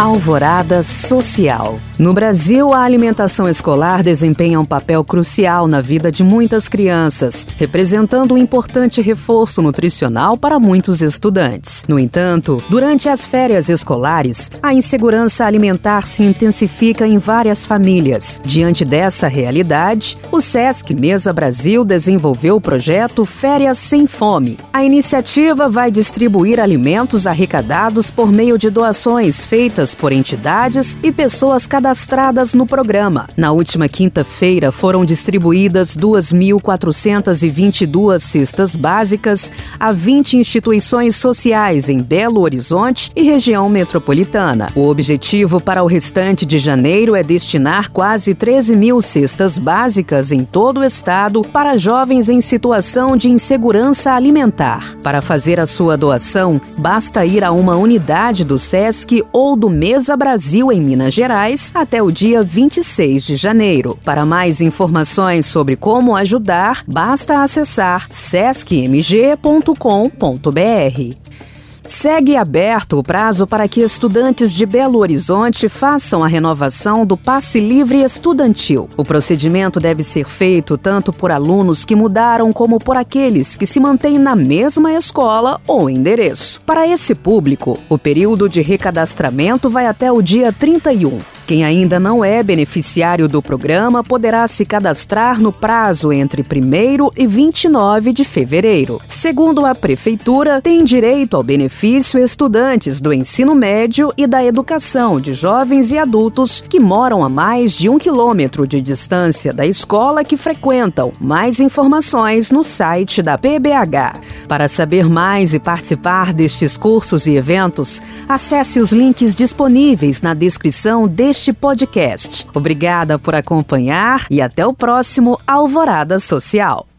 Alvorada Social. No Brasil, a alimentação escolar desempenha um papel crucial na vida de muitas crianças, representando um importante reforço nutricional para muitos estudantes. No entanto, durante as férias escolares, a insegurança alimentar se intensifica em várias famílias. Diante dessa realidade, o SESC Mesa Brasil desenvolveu o projeto Férias Sem Fome. A iniciativa vai distribuir alimentos arrecadados por meio de doações feitas por entidades e pessoas cadastradas no programa. Na última quinta-feira foram distribuídas 2.422 cestas básicas a 20 instituições sociais em Belo Horizonte e região metropolitana. O objetivo para o restante de janeiro é destinar quase 13 mil cestas básicas em todo o estado para jovens em situação de insegurança alimentar. Para fazer a sua doação, basta ir a uma unidade do SESC ou do Mesa Brasil em Minas Gerais até o dia 26 de janeiro. Para mais informações sobre como ajudar, basta acessar sescmg.com.br. Segue aberto o prazo para que estudantes de Belo Horizonte façam a renovação do passe livre estudantil. O procedimento deve ser feito tanto por alunos que mudaram como por aqueles que se mantêm na mesma escola ou endereço. Para esse público, o período de recadastramento vai até o dia 31. Quem ainda não é beneficiário do programa poderá se cadastrar no prazo entre 1 e 29 de fevereiro. Segundo a Prefeitura, tem direito ao benefício estudantes do ensino médio e da educação de jovens e adultos que moram a mais de um quilômetro de distância da escola que frequentam. Mais informações no site da PBH. Para saber mais e participar destes cursos e eventos, acesse os links disponíveis na descrição deste este podcast. Obrigada por acompanhar e até o próximo Alvorada Social.